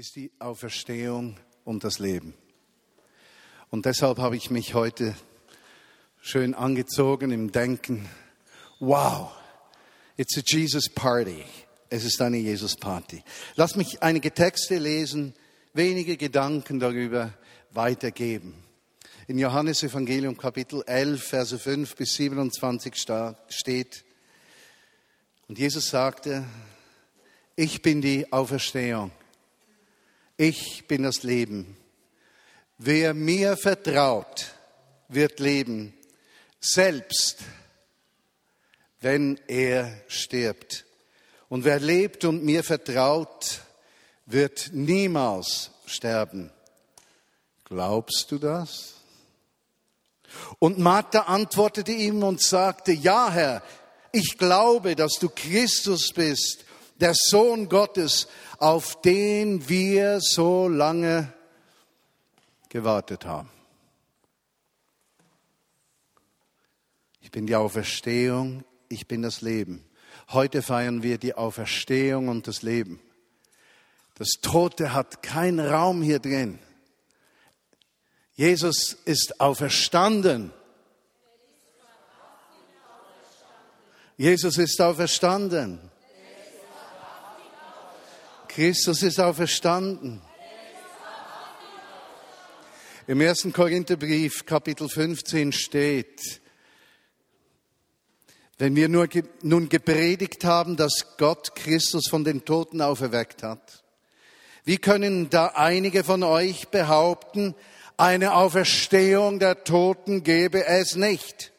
ist die Auferstehung und das Leben. Und deshalb habe ich mich heute schön angezogen im Denken, wow, it's a Jesus Party. Es ist eine Jesus Party. Lass mich einige Texte lesen, wenige Gedanken darüber weitergeben. In Johannes Evangelium Kapitel 11, Verse 5 bis 27 steht, und Jesus sagte, ich bin die Auferstehung ich bin das Leben. Wer mir vertraut, wird leben, selbst wenn er stirbt. Und wer lebt und mir vertraut, wird niemals sterben. Glaubst du das? Und Martha antwortete ihm und sagte, ja Herr, ich glaube, dass du Christus bist, der Sohn Gottes, auf den wir so lange gewartet haben. Ich bin die Auferstehung, ich bin das Leben. Heute feiern wir die Auferstehung und das Leben. Das Tote hat keinen Raum hier drin. Jesus ist auferstanden. Jesus ist auferstanden. Christus ist auferstanden. Im ersten Korintherbrief, Kapitel 15 steht, wenn wir nur, nun gepredigt haben, dass Gott Christus von den Toten auferweckt hat, wie können da einige von euch behaupten, eine Auferstehung der Toten gebe es nicht?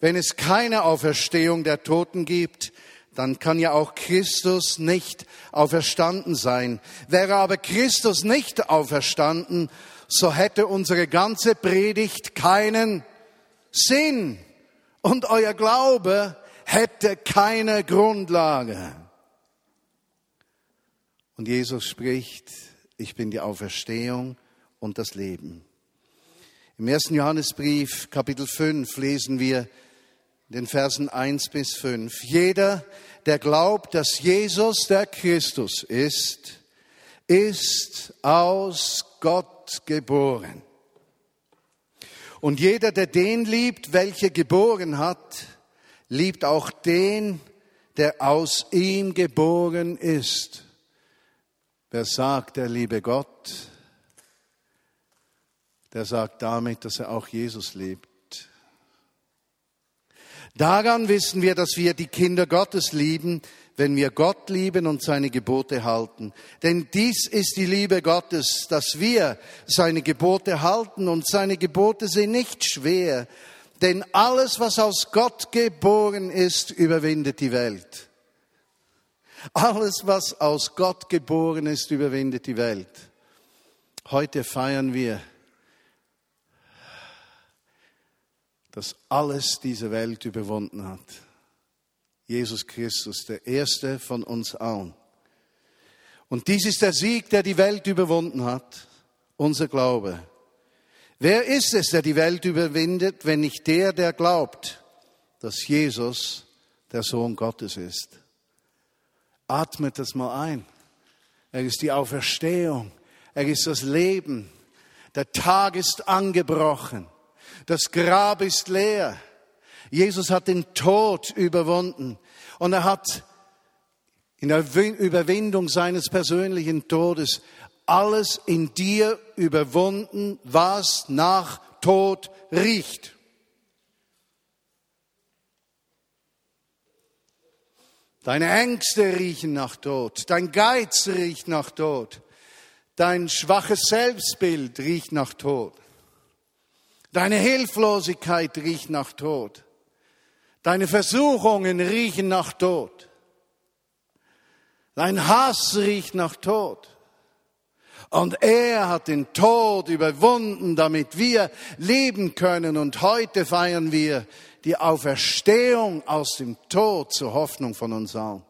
Wenn es keine Auferstehung der Toten gibt, dann kann ja auch Christus nicht auferstanden sein. Wäre aber Christus nicht auferstanden, so hätte unsere ganze Predigt keinen Sinn und euer Glaube hätte keine Grundlage. Und Jesus spricht, ich bin die Auferstehung und das Leben. Im ersten Johannesbrief, Kapitel 5, lesen wir, den Versen 1 bis 5. Jeder, der glaubt, dass Jesus der Christus ist, ist aus Gott geboren. Und jeder, der den liebt, welcher geboren hat, liebt auch den, der aus ihm geboren ist. Wer sagt, er liebe Gott, der sagt damit, dass er auch Jesus liebt. Daran wissen wir, dass wir die Kinder Gottes lieben, wenn wir Gott lieben und seine Gebote halten. Denn dies ist die Liebe Gottes, dass wir seine Gebote halten und seine Gebote sind nicht schwer. Denn alles, was aus Gott geboren ist, überwindet die Welt. Alles, was aus Gott geboren ist, überwindet die Welt. Heute feiern wir das alles diese Welt überwunden hat. Jesus Christus, der erste von uns allen. Und dies ist der Sieg, der die Welt überwunden hat, unser Glaube. Wer ist es, der die Welt überwindet, wenn nicht der, der glaubt, dass Jesus der Sohn Gottes ist? Atmet das mal ein. Er ist die Auferstehung. Er ist das Leben. Der Tag ist angebrochen. Das Grab ist leer. Jesus hat den Tod überwunden und er hat in der Überwindung seines persönlichen Todes alles in dir überwunden, was nach Tod riecht. Deine Ängste riechen nach Tod, dein Geiz riecht nach Tod, dein schwaches Selbstbild riecht nach Tod. Deine Hilflosigkeit riecht nach Tod. Deine Versuchungen riechen nach Tod. Dein Hass riecht nach Tod. Und er hat den Tod überwunden, damit wir leben können. Und heute feiern wir die Auferstehung aus dem Tod zur Hoffnung von uns allen.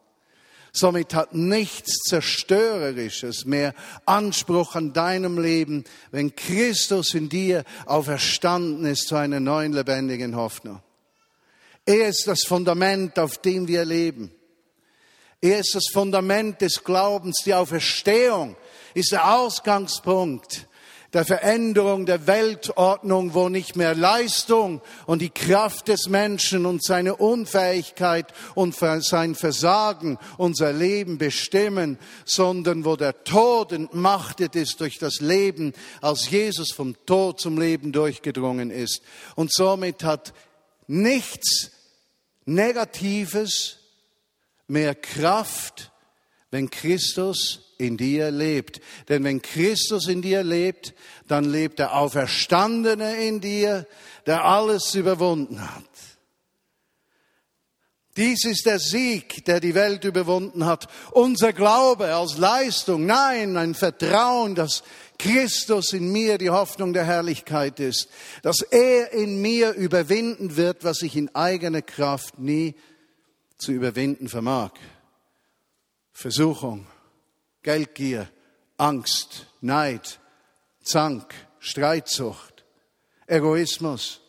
Somit hat nichts Zerstörerisches mehr Anspruch an deinem Leben, wenn Christus in dir auferstanden ist zu einer neuen lebendigen Hoffnung. Er ist das Fundament, auf dem wir leben. Er ist das Fundament des Glaubens. Die Auferstehung ist der Ausgangspunkt der Veränderung der Weltordnung, wo nicht mehr Leistung und die Kraft des Menschen und seine Unfähigkeit und sein Versagen unser Leben bestimmen, sondern wo der Tod entmachtet ist durch das Leben, als Jesus vom Tod zum Leben durchgedrungen ist. Und somit hat nichts Negatives mehr Kraft, wenn Christus in dir lebt. Denn wenn Christus in dir lebt, dann lebt der Auferstandene in dir, der alles überwunden hat. Dies ist der Sieg, der die Welt überwunden hat. Unser Glaube als Leistung, nein, ein Vertrauen, dass Christus in mir die Hoffnung der Herrlichkeit ist, dass er in mir überwinden wird, was ich in eigener Kraft nie zu überwinden vermag. Versuchung, Geldgier, Angst, Neid, Zank, Streitsucht, Egoismus.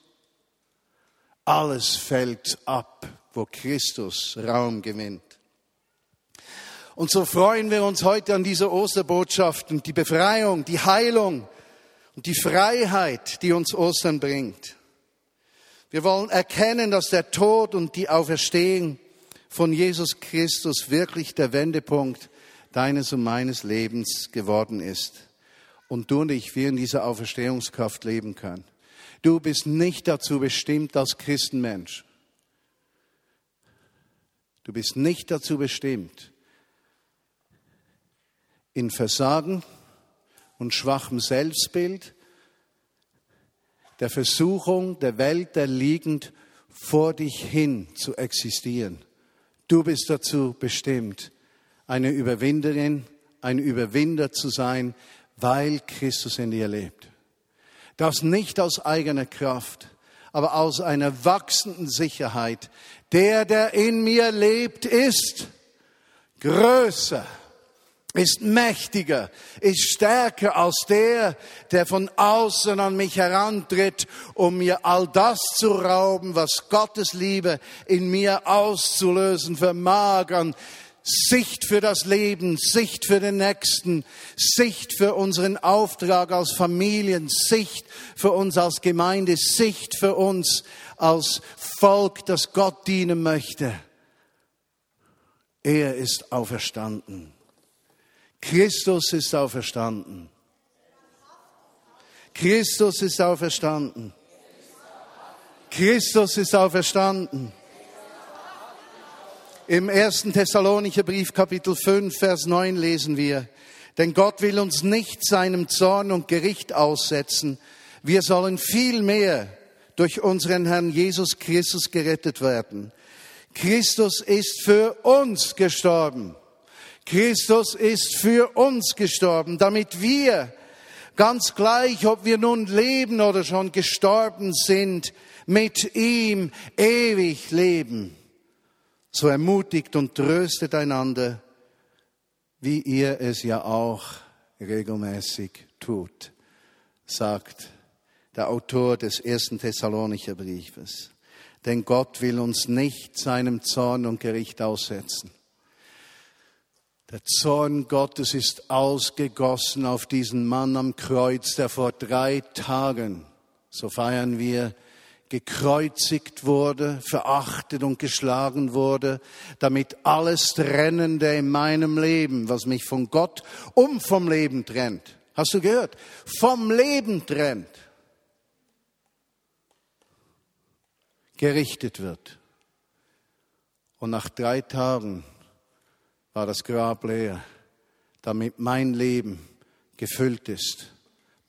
Alles fällt ab, wo Christus Raum gewinnt. Und so freuen wir uns heute an dieser Osterbotschaft und die Befreiung, die Heilung und die Freiheit, die uns Ostern bringt. Wir wollen erkennen, dass der Tod und die Auferstehung von Jesus Christus wirklich der Wendepunkt deines und meines Lebens geworden ist. Und du und ich, wir in dieser Auferstehungskraft leben können. Du bist nicht dazu bestimmt als Christenmensch. Du bist nicht dazu bestimmt, in Versagen und schwachem Selbstbild, der Versuchung der Welt erliegend vor dich hin zu existieren. Du bist dazu bestimmt, eine Überwinderin, ein Überwinder zu sein, weil Christus in dir lebt. Das nicht aus eigener Kraft, aber aus einer wachsenden Sicherheit. Der, der in mir lebt, ist größer, ist mächtiger, ist stärker als der, der von außen an mich herantritt, um mir all das zu rauben, was Gottes Liebe in mir auszulösen vermag an Sicht für das Leben, Sicht für den Nächsten, Sicht für unseren Auftrag als Familien, Sicht für uns als Gemeinde, Sicht für uns als Volk, das Gott dienen möchte. Er ist auferstanden. Christus ist auferstanden. Christus ist auferstanden. Christus ist auferstanden. Im ersten Thessalonicher Brief Kapitel 5 Vers 9 lesen wir, denn Gott will uns nicht seinem Zorn und Gericht aussetzen. Wir sollen vielmehr durch unseren Herrn Jesus Christus gerettet werden. Christus ist für uns gestorben. Christus ist für uns gestorben, damit wir, ganz gleich, ob wir nun leben oder schon gestorben sind, mit ihm ewig leben. So ermutigt und tröstet einander, wie ihr es ja auch regelmäßig tut, sagt der Autor des ersten Thessalonicher Briefes. Denn Gott will uns nicht seinem Zorn und Gericht aussetzen. Der Zorn Gottes ist ausgegossen auf diesen Mann am Kreuz, der vor drei Tagen, so feiern wir gekreuzigt wurde, verachtet und geschlagen wurde, damit alles Trennende in meinem Leben, was mich von Gott und vom Leben trennt, hast du gehört, vom Leben trennt, gerichtet wird. Und nach drei Tagen war das Grab leer, damit mein Leben gefüllt ist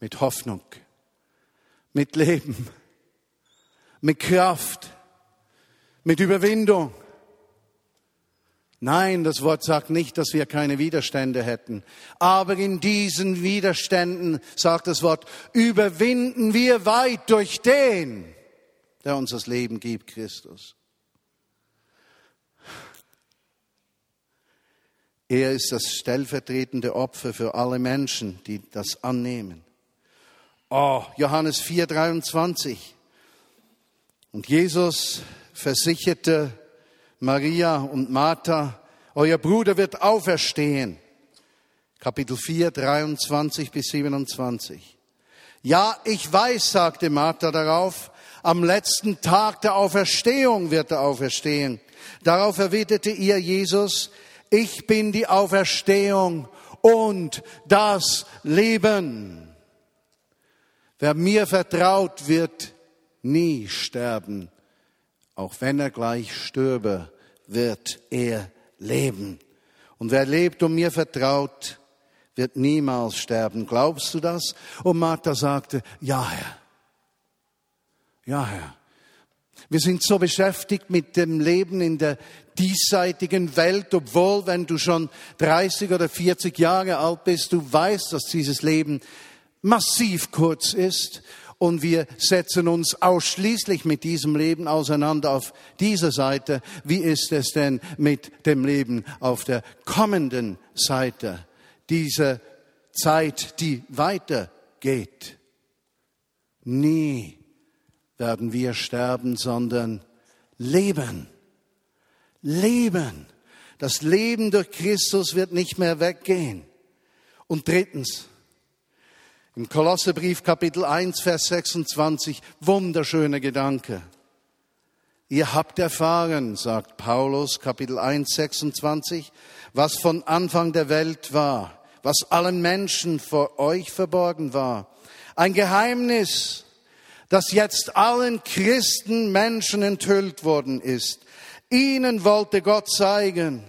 mit Hoffnung, mit Leben mit Kraft, mit Überwindung. Nein, das Wort sagt nicht, dass wir keine Widerstände hätten. Aber in diesen Widerständen, sagt das Wort, überwinden wir weit durch den, der uns das Leben gibt, Christus. Er ist das stellvertretende Opfer für alle Menschen, die das annehmen. Oh, Johannes 4, 23. Und Jesus versicherte Maria und Martha, euer Bruder wird auferstehen. Kapitel 4, 23 bis 27. Ja, ich weiß, sagte Martha darauf, am letzten Tag der Auferstehung wird er auferstehen. Darauf erwiderte ihr Jesus, ich bin die Auferstehung und das Leben. Wer mir vertraut, wird nie sterben. Auch wenn er gleich stürbe, wird er leben. Und wer lebt und mir vertraut, wird niemals sterben. Glaubst du das? Und Martha sagte, ja Herr. Ja Herr. Wir sind so beschäftigt mit dem Leben in der diesseitigen Welt, obwohl, wenn du schon 30 oder 40 Jahre alt bist, du weißt, dass dieses Leben massiv kurz ist und wir setzen uns ausschließlich mit diesem Leben auseinander auf dieser Seite. Wie ist es denn mit dem Leben auf der kommenden Seite? Diese Zeit, die weitergeht. Nie werden wir sterben, sondern leben. Leben. Das Leben durch Christus wird nicht mehr weggehen. Und drittens, im Kolossebrief Kapitel 1, Vers 26, wunderschöner Gedanke. Ihr habt erfahren, sagt Paulus, Kapitel 1, 26, was von Anfang der Welt war, was allen Menschen vor euch verborgen war. Ein Geheimnis, das jetzt allen Christen Menschen enthüllt worden ist. Ihnen wollte Gott zeigen,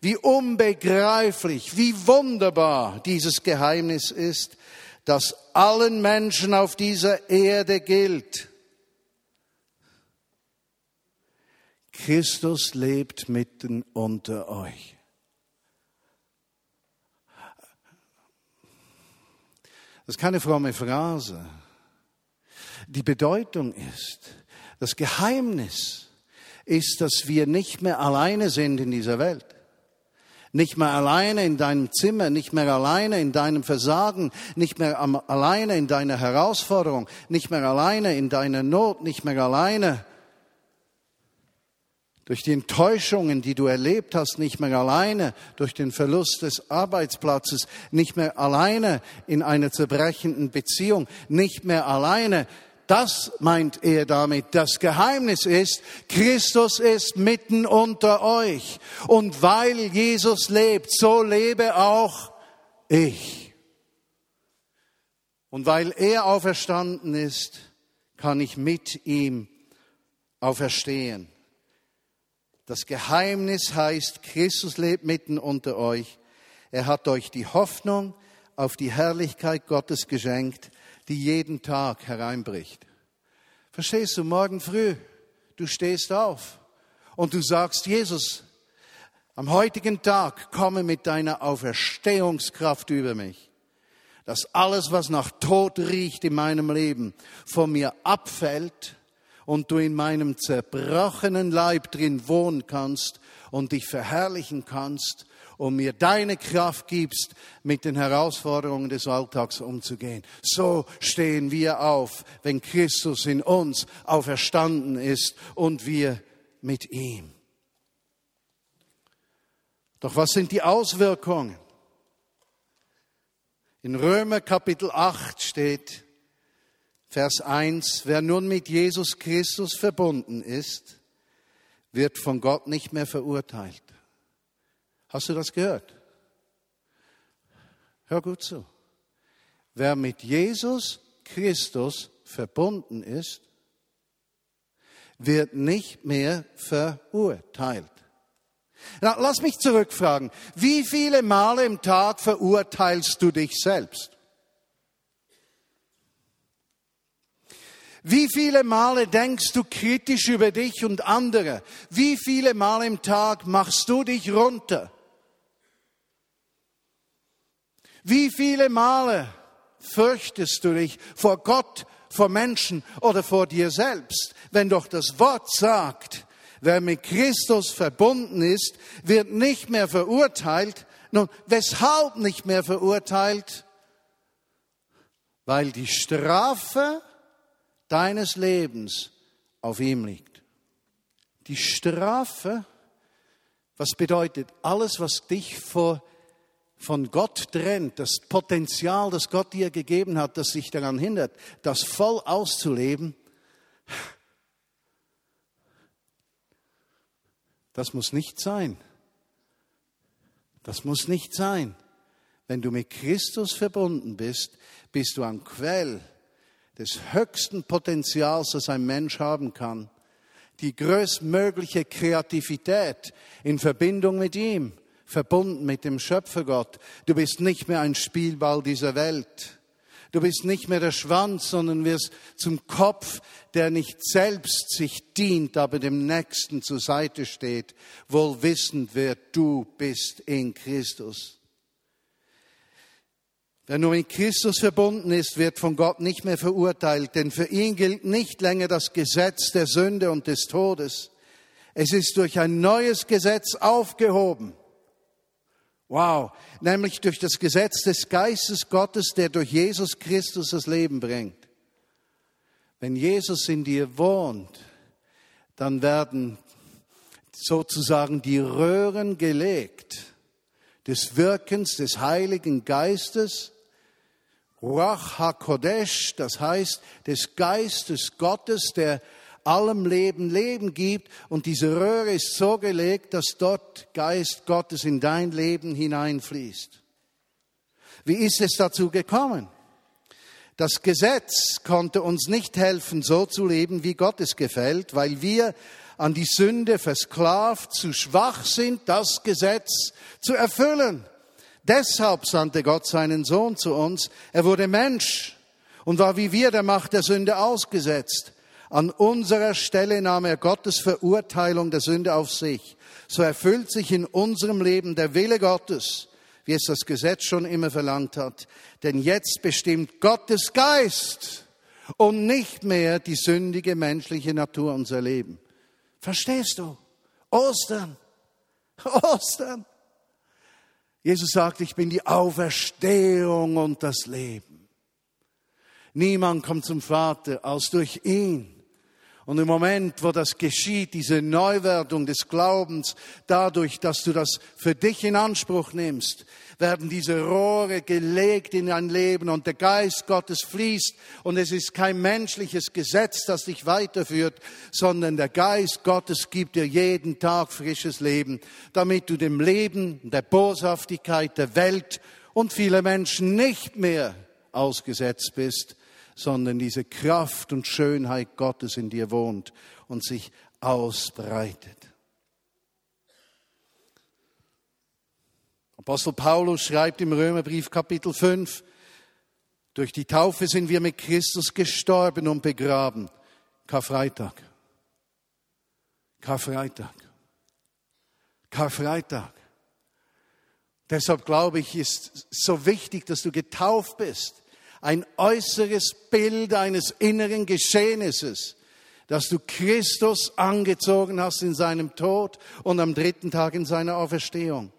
wie unbegreiflich, wie wunderbar dieses Geheimnis ist, das allen Menschen auf dieser Erde gilt. Christus lebt mitten unter euch. Das ist keine fromme Phrase. Die Bedeutung ist, das Geheimnis ist, dass wir nicht mehr alleine sind in dieser Welt nicht mehr alleine in deinem Zimmer, nicht mehr alleine in deinem Versagen, nicht mehr alleine in deiner Herausforderung, nicht mehr alleine in deiner Not, nicht mehr alleine durch die Enttäuschungen, die du erlebt hast, nicht mehr alleine durch den Verlust des Arbeitsplatzes, nicht mehr alleine in einer zerbrechenden Beziehung, nicht mehr alleine das meint er damit. Das Geheimnis ist, Christus ist mitten unter euch. Und weil Jesus lebt, so lebe auch ich. Und weil er auferstanden ist, kann ich mit ihm auferstehen. Das Geheimnis heißt, Christus lebt mitten unter euch. Er hat euch die Hoffnung auf die Herrlichkeit Gottes geschenkt die jeden Tag hereinbricht. Verstehst du, morgen früh, du stehst auf und du sagst, Jesus, am heutigen Tag komme mit deiner Auferstehungskraft über mich, dass alles, was nach Tod riecht in meinem Leben, von mir abfällt und du in meinem zerbrochenen Leib drin wohnen kannst und dich verherrlichen kannst und mir deine Kraft gibst, mit den Herausforderungen des Alltags umzugehen. So stehen wir auf, wenn Christus in uns auferstanden ist und wir mit ihm. Doch was sind die Auswirkungen? In Römer Kapitel 8 steht, Vers 1, wer nun mit Jesus Christus verbunden ist, wird von Gott nicht mehr verurteilt. Hast du das gehört? Hör gut zu. Wer mit Jesus Christus verbunden ist, wird nicht mehr verurteilt. Na, lass mich zurückfragen. Wie viele Male im Tag verurteilst du dich selbst? Wie viele Male denkst du kritisch über dich und andere? Wie viele Male im Tag machst du dich runter? Wie viele Male fürchtest du dich vor Gott, vor Menschen oder vor dir selbst, wenn doch das Wort sagt, wer mit Christus verbunden ist, wird nicht mehr verurteilt. Nun, weshalb nicht mehr verurteilt? Weil die Strafe deines Lebens auf ihm liegt. Die Strafe Was bedeutet, alles, was dich vor, von Gott trennt, das Potenzial, das Gott dir gegeben hat, das sich daran hindert, das voll auszuleben, das muss nicht sein. Das muss nicht sein. Wenn du mit Christus verbunden bist, bist du am Quell des höchsten Potenzials, das ein Mensch haben kann die größtmögliche Kreativität in Verbindung mit ihm, verbunden mit dem Schöpfergott. Du bist nicht mehr ein Spielball dieser Welt. Du bist nicht mehr der Schwanz, sondern wirst zum Kopf, der nicht selbst sich dient, aber dem Nächsten zur Seite steht, wohl wissend wer du bist in Christus. Wer nur mit Christus verbunden ist, wird von Gott nicht mehr verurteilt, denn für ihn gilt nicht länger das Gesetz der Sünde und des Todes. Es ist durch ein neues Gesetz aufgehoben. Wow, nämlich durch das Gesetz des Geistes Gottes, der durch Jesus Christus das Leben bringt. Wenn Jesus in dir wohnt, dann werden sozusagen die Röhren gelegt des Wirkens des Heiligen Geistes Ruach HaKodesh, das heißt des Geistes Gottes, der allem Leben Leben gibt. Und diese Röhre ist so gelegt, dass dort Geist Gottes in dein Leben hineinfließt. Wie ist es dazu gekommen? Das Gesetz konnte uns nicht helfen, so zu leben, wie Gott es gefällt, weil wir an die Sünde versklavt, zu schwach sind, das Gesetz zu erfüllen. Deshalb sandte Gott seinen Sohn zu uns. Er wurde Mensch und war wie wir der Macht der Sünde ausgesetzt. An unserer Stelle nahm er Gottes Verurteilung der Sünde auf sich. So erfüllt sich in unserem Leben der Wille Gottes, wie es das Gesetz schon immer verlangt hat. Denn jetzt bestimmt Gottes Geist und nicht mehr die sündige menschliche Natur unser Leben. Verstehst du? Ostern. Ostern. Jesus sagt, ich bin die Auferstehung und das Leben. Niemand kommt zum Vater als durch ihn. Und im Moment, wo das geschieht, diese Neuwerdung des Glaubens, dadurch, dass du das für dich in Anspruch nimmst, werden diese Rohre gelegt in dein Leben und der Geist Gottes fließt. Und es ist kein menschliches Gesetz, das dich weiterführt, sondern der Geist Gottes gibt dir jeden Tag frisches Leben, damit du dem Leben, der Boshaftigkeit der Welt und vieler Menschen nicht mehr ausgesetzt bist, sondern diese Kraft und Schönheit Gottes in dir wohnt und sich ausbreitet. Apostel Paulus schreibt im Römerbrief Kapitel 5, durch die Taufe sind wir mit Christus gestorben und begraben. Karfreitag. Karfreitag. Karfreitag. Deshalb glaube ich, ist so wichtig, dass du getauft bist ein äußeres Bild eines inneren Geschehnisses, dass du Christus angezogen hast in seinem Tod und am dritten Tag in seiner Auferstehung.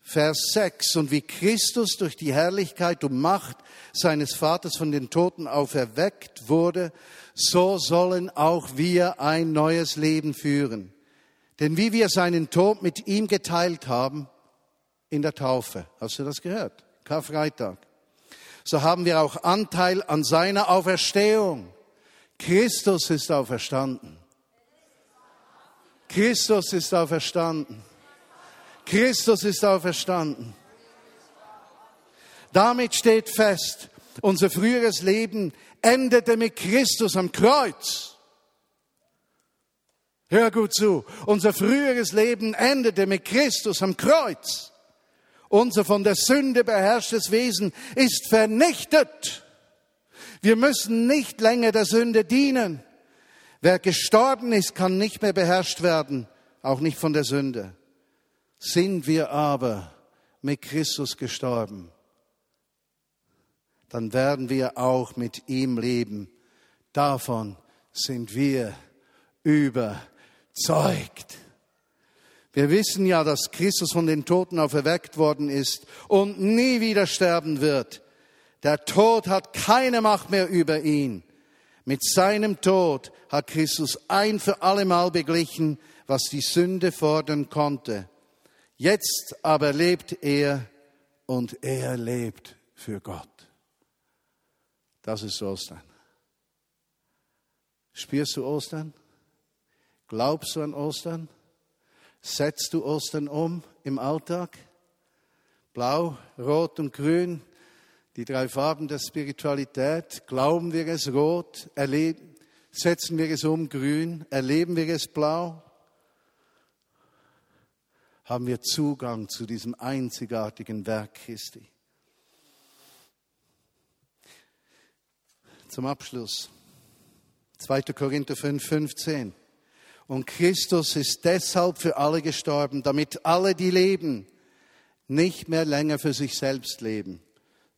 Vers 6. Und wie Christus durch die Herrlichkeit und Macht seines Vaters von den Toten auferweckt wurde, so sollen auch wir ein neues Leben führen. Denn wie wir seinen Tod mit ihm geteilt haben, in der Taufe. Hast du das gehört? Karfreitag so haben wir auch Anteil an seiner Auferstehung. Christus ist auferstanden. Christus ist auferstanden. Christus ist auferstanden. Damit steht fest, unser früheres Leben endete mit Christus am Kreuz. Hör gut zu. Unser früheres Leben endete mit Christus am Kreuz. Unser von der Sünde beherrschtes Wesen ist vernichtet. Wir müssen nicht länger der Sünde dienen. Wer gestorben ist, kann nicht mehr beherrscht werden, auch nicht von der Sünde. Sind wir aber mit Christus gestorben, dann werden wir auch mit ihm leben. Davon sind wir überzeugt. Wir wissen ja, dass Christus von den Toten auferweckt worden ist und nie wieder sterben wird. Der Tod hat keine Macht mehr über ihn. Mit seinem Tod hat Christus ein für allemal beglichen, was die Sünde fordern konnte. Jetzt aber lebt er und er lebt für Gott. Das ist Ostern. Spürst du Ostern? Glaubst du an Ostern? Setzt du Ostern um im Alltag? Blau, Rot und Grün, die drei Farben der Spiritualität. Glauben wir es rot? Erleben, setzen wir es um grün? Erleben wir es blau? Haben wir Zugang zu diesem einzigartigen Werk Christi? Zum Abschluss. 2. Korinther 5, 15. Und Christus ist deshalb für alle gestorben, damit alle, die leben, nicht mehr länger für sich selbst leben,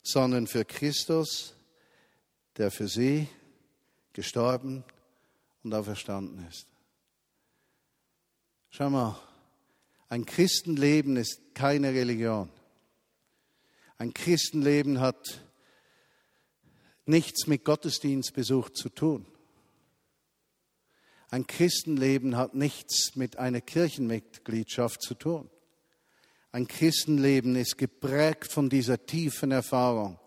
sondern für Christus, der für sie gestorben und auferstanden ist. Schau mal, ein Christenleben ist keine Religion. Ein Christenleben hat nichts mit Gottesdienstbesuch zu tun. Ein Christenleben hat nichts mit einer Kirchenmitgliedschaft zu tun. Ein Christenleben ist geprägt von dieser tiefen Erfahrung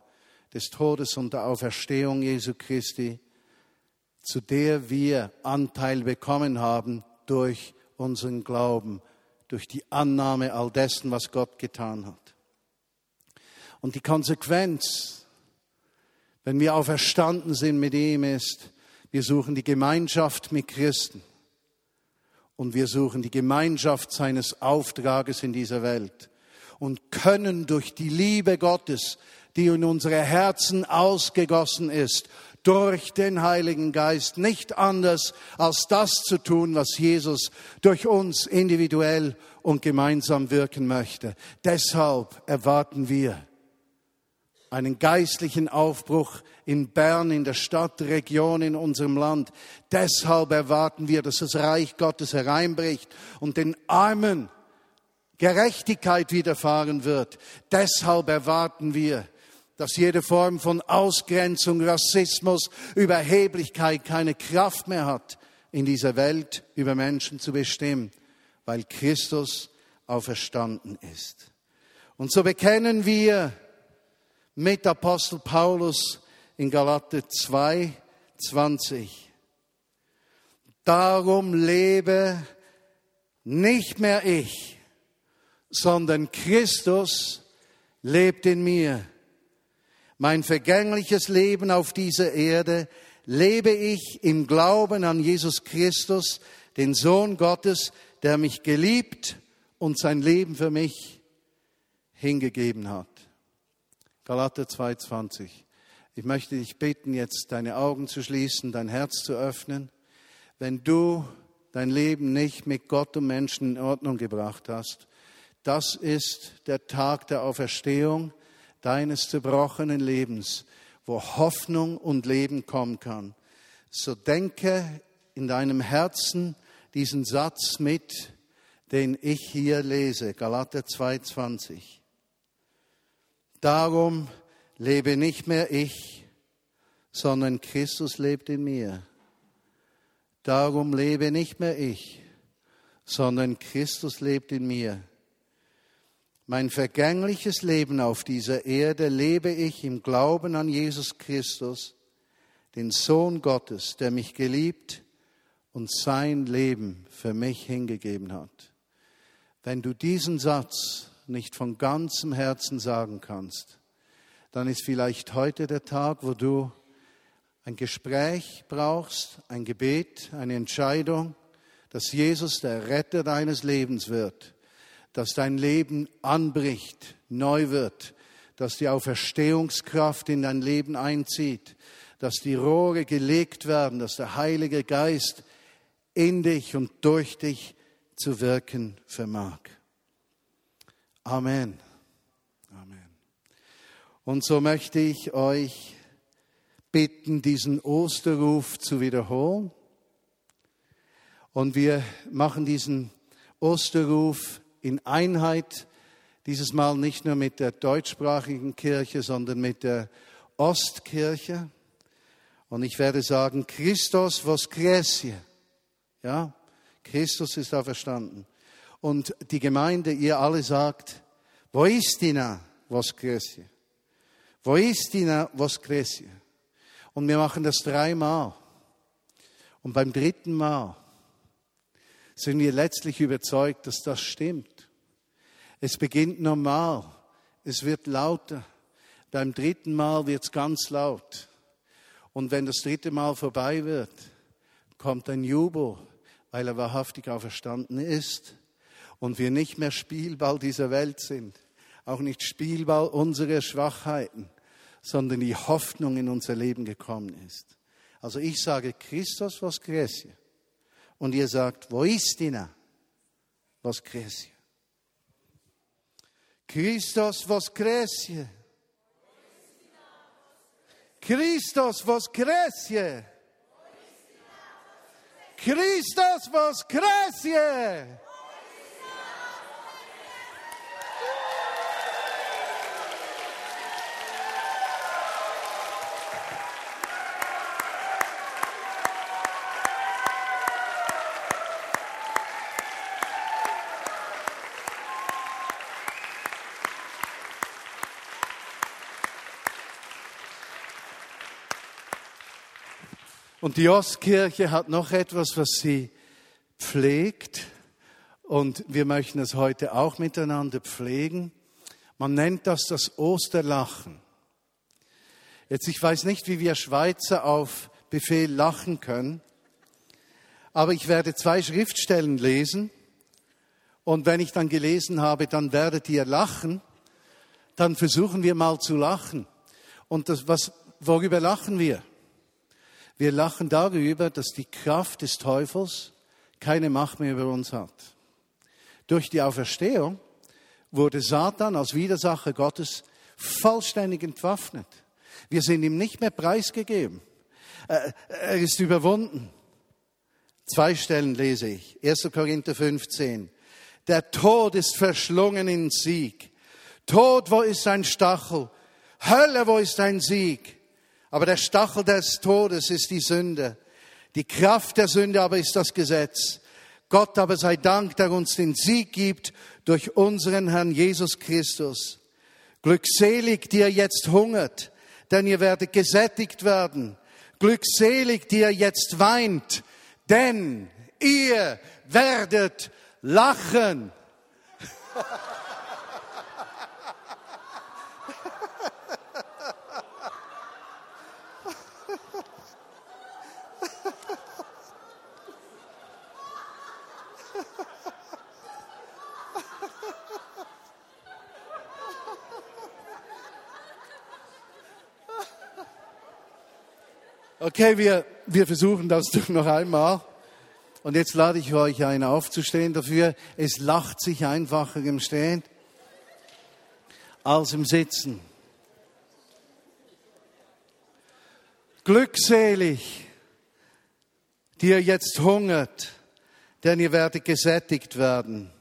des Todes und der Auferstehung Jesu Christi, zu der wir Anteil bekommen haben durch unseren Glauben, durch die Annahme all dessen, was Gott getan hat. Und die Konsequenz, wenn wir auferstanden sind mit ihm, ist, wir suchen die Gemeinschaft mit Christen. Und wir suchen die Gemeinschaft seines Auftrages in dieser Welt. Und können durch die Liebe Gottes, die in unsere Herzen ausgegossen ist, durch den Heiligen Geist nicht anders als das zu tun, was Jesus durch uns individuell und gemeinsam wirken möchte. Deshalb erwarten wir einen geistlichen Aufbruch in Bern, in der Stadtregion, in unserem Land. Deshalb erwarten wir, dass das Reich Gottes hereinbricht und den Armen Gerechtigkeit widerfahren wird. Deshalb erwarten wir, dass jede Form von Ausgrenzung, Rassismus, Überheblichkeit keine Kraft mehr hat, in dieser Welt über Menschen zu bestimmen, weil Christus auferstanden ist. Und so bekennen wir, mit Apostel Paulus in Galater 2, 20. Darum lebe nicht mehr ich, sondern Christus lebt in mir. Mein vergängliches Leben auf dieser Erde lebe ich im Glauben an Jesus Christus, den Sohn Gottes, der mich geliebt und sein Leben für mich hingegeben hat. Galater 2,20. Ich möchte dich bitten, jetzt deine Augen zu schließen, dein Herz zu öffnen. Wenn du dein Leben nicht mit Gott und Menschen in Ordnung gebracht hast, das ist der Tag der Auferstehung deines zerbrochenen Lebens, wo Hoffnung und Leben kommen kann. So denke in deinem Herzen diesen Satz mit, den ich hier lese, Galater 2,20. Darum lebe nicht mehr ich, sondern Christus lebt in mir. Darum lebe nicht mehr ich, sondern Christus lebt in mir. Mein vergängliches Leben auf dieser Erde lebe ich im Glauben an Jesus Christus, den Sohn Gottes, der mich geliebt und sein Leben für mich hingegeben hat. Wenn du diesen Satz nicht von ganzem Herzen sagen kannst, dann ist vielleicht heute der Tag, wo du ein Gespräch brauchst, ein Gebet, eine Entscheidung, dass Jesus der Retter deines Lebens wird, dass dein Leben anbricht, neu wird, dass die Auferstehungskraft in dein Leben einzieht, dass die Rohre gelegt werden, dass der Heilige Geist in dich und durch dich zu wirken vermag. Amen. Amen. Und so möchte ich euch bitten, diesen Osterruf zu wiederholen. Und wir machen diesen Osterruf in Einheit, dieses Mal nicht nur mit der deutschsprachigen Kirche, sondern mit der Ostkirche. Und ich werde sagen, Christus voskresie. Ja? Christus ist auferstanden. Und die Gemeinde, ihr alle sagt, wo ist Dina Voskresie? Wo ist Dina Voskresie? Und wir machen das dreimal. Und beim dritten Mal sind wir letztlich überzeugt, dass das stimmt. Es beginnt normal, es wird lauter. Beim dritten Mal wird es ganz laut. Und wenn das dritte Mal vorbei wird, kommt ein Jubel, weil er wahrhaftig auferstanden ist und wir nicht mehr Spielball dieser Welt sind, auch nicht Spielball unserer Schwachheiten, sondern die Hoffnung in unser Leben gekommen ist. Also ich sage Christus was Gräsie. Und ihr sagt, wo ist Dina? Was Gräsie. Christus was Gräsie. Christus was Gräsie. Christus was Gräsie. Und die Ostkirche hat noch etwas, was sie pflegt. Und wir möchten es heute auch miteinander pflegen. Man nennt das das Osterlachen. Jetzt, ich weiß nicht, wie wir Schweizer auf Befehl lachen können, aber ich werde zwei Schriftstellen lesen. Und wenn ich dann gelesen habe, dann werdet ihr lachen. Dann versuchen wir mal zu lachen. Und das, was, worüber lachen wir? Wir lachen darüber, dass die Kraft des Teufels keine Macht mehr über uns hat. Durch die Auferstehung wurde Satan als Widersacher Gottes vollständig entwaffnet. Wir sind ihm nicht mehr preisgegeben. Er ist überwunden. Zwei Stellen lese ich. 1. Korinther 15. Der Tod ist verschlungen in Sieg. Tod, wo ist dein Stachel? Hölle, wo ist dein Sieg? Aber der Stachel des Todes ist die Sünde. Die Kraft der Sünde aber ist das Gesetz. Gott aber sei Dank, der uns den Sieg gibt durch unseren Herrn Jesus Christus. Glückselig, die ihr jetzt hungert, denn ihr werdet gesättigt werden. Glückselig, die ihr jetzt weint, denn ihr werdet lachen. Okay, wir, wir versuchen das noch einmal. Und jetzt lade ich euch ein, aufzustehen dafür. Es lacht sich einfacher im Stehen als im Sitzen. Glückselig, die ihr jetzt hungert, denn ihr werdet gesättigt werden.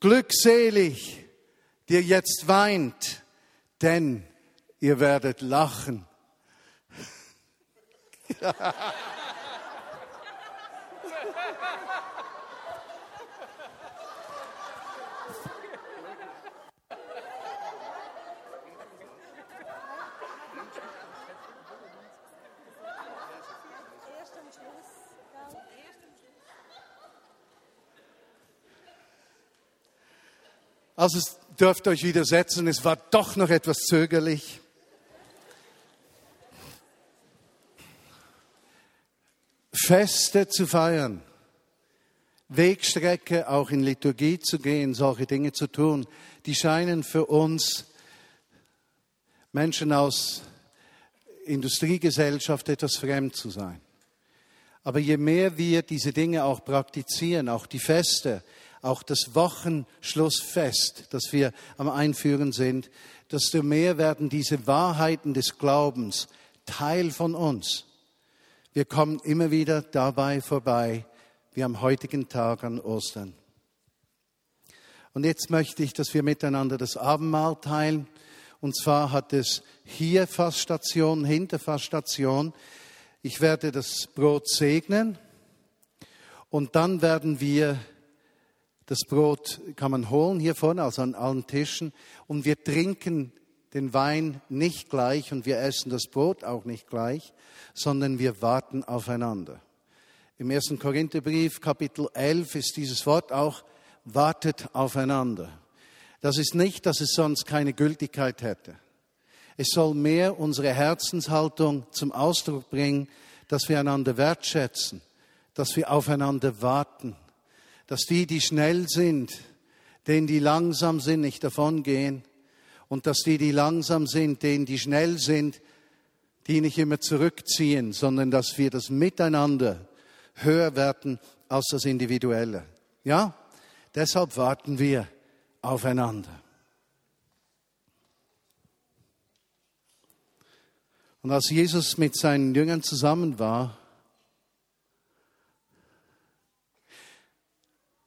Glückselig, die ihr jetzt weint, denn ihr werdet lachen. Also dürft euch widersetzen, es war doch noch etwas zögerlich. Feste zu feiern, Wegstrecke auch in Liturgie zu gehen, solche Dinge zu tun, die scheinen für uns Menschen aus Industriegesellschaft etwas fremd zu sein. Aber je mehr wir diese Dinge auch praktizieren, auch die Feste, auch das Wochenschlussfest, das wir am Einführen sind, desto mehr werden diese Wahrheiten des Glaubens Teil von uns. Wir kommen immer wieder dabei vorbei, wie am heutigen Tag an Ostern. Und jetzt möchte ich, dass wir miteinander das Abendmahl teilen. Und zwar hat es hier Faststation, hinter Faststation. Ich werde das Brot segnen Und dann werden wir das Brot kann man holen hier vorne, also an allen Tischen. Und wir trinken den Wein nicht gleich und wir essen das Brot auch nicht gleich, sondern wir warten aufeinander. Im ersten Korintherbrief, Kapitel 11, ist dieses Wort auch, wartet aufeinander. Das ist nicht, dass es sonst keine Gültigkeit hätte. Es soll mehr unsere Herzenshaltung zum Ausdruck bringen, dass wir einander wertschätzen, dass wir aufeinander warten, dass die, die schnell sind, denen, die langsam sind, nicht davongehen und dass die, die langsam sind, denen, die schnell sind, die nicht immer zurückziehen, sondern dass wir das Miteinander höher werden als das Individuelle. Ja? Deshalb warten wir aufeinander. Und als Jesus mit seinen Jüngern zusammen war,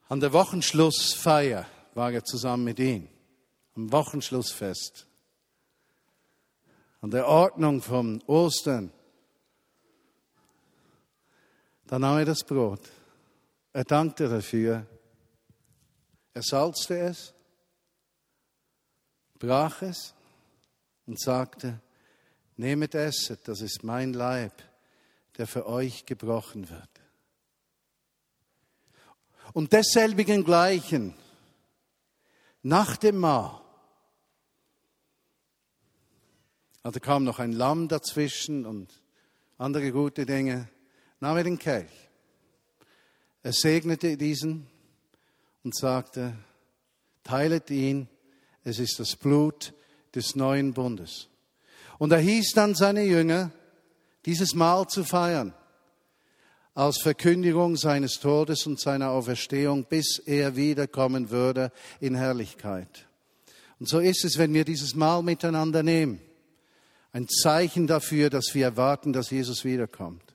An der Wochenschlussfeier war er zusammen mit ihnen, am Wochenschlussfest, an der Ordnung von Ostern. Da nahm er das Brot, er dankte dafür, er salzte es, brach es und sagte, nehmet esset, das ist mein Leib, der für euch gebrochen wird. Und desselbigen gleichen, nach dem Mahl, also kam noch ein Lamm dazwischen und andere gute Dinge, nahm er den Kelch. Er segnete diesen und sagte, teilet ihn, es ist das Blut des neuen Bundes. Und er hieß dann seine Jünger, dieses Mahl zu feiern als Verkündigung seines Todes und seiner Auferstehung, bis er wiederkommen würde in Herrlichkeit. Und so ist es, wenn wir dieses Mahl miteinander nehmen. Ein Zeichen dafür, dass wir erwarten, dass Jesus wiederkommt.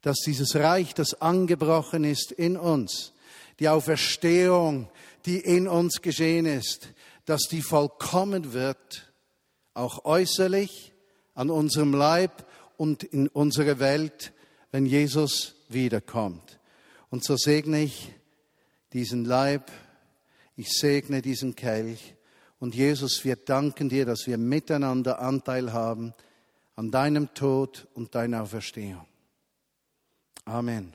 Dass dieses Reich, das angebrochen ist in uns, die Auferstehung, die in uns geschehen ist, dass die vollkommen wird, auch äußerlich, an unserem Leib und in unserer Welt, wenn Jesus wiederkommt. Und so segne ich diesen Leib, ich segne diesen Kelch. Und Jesus, wir danken dir, dass wir miteinander Anteil haben an deinem Tod und deiner Auferstehung. Amen.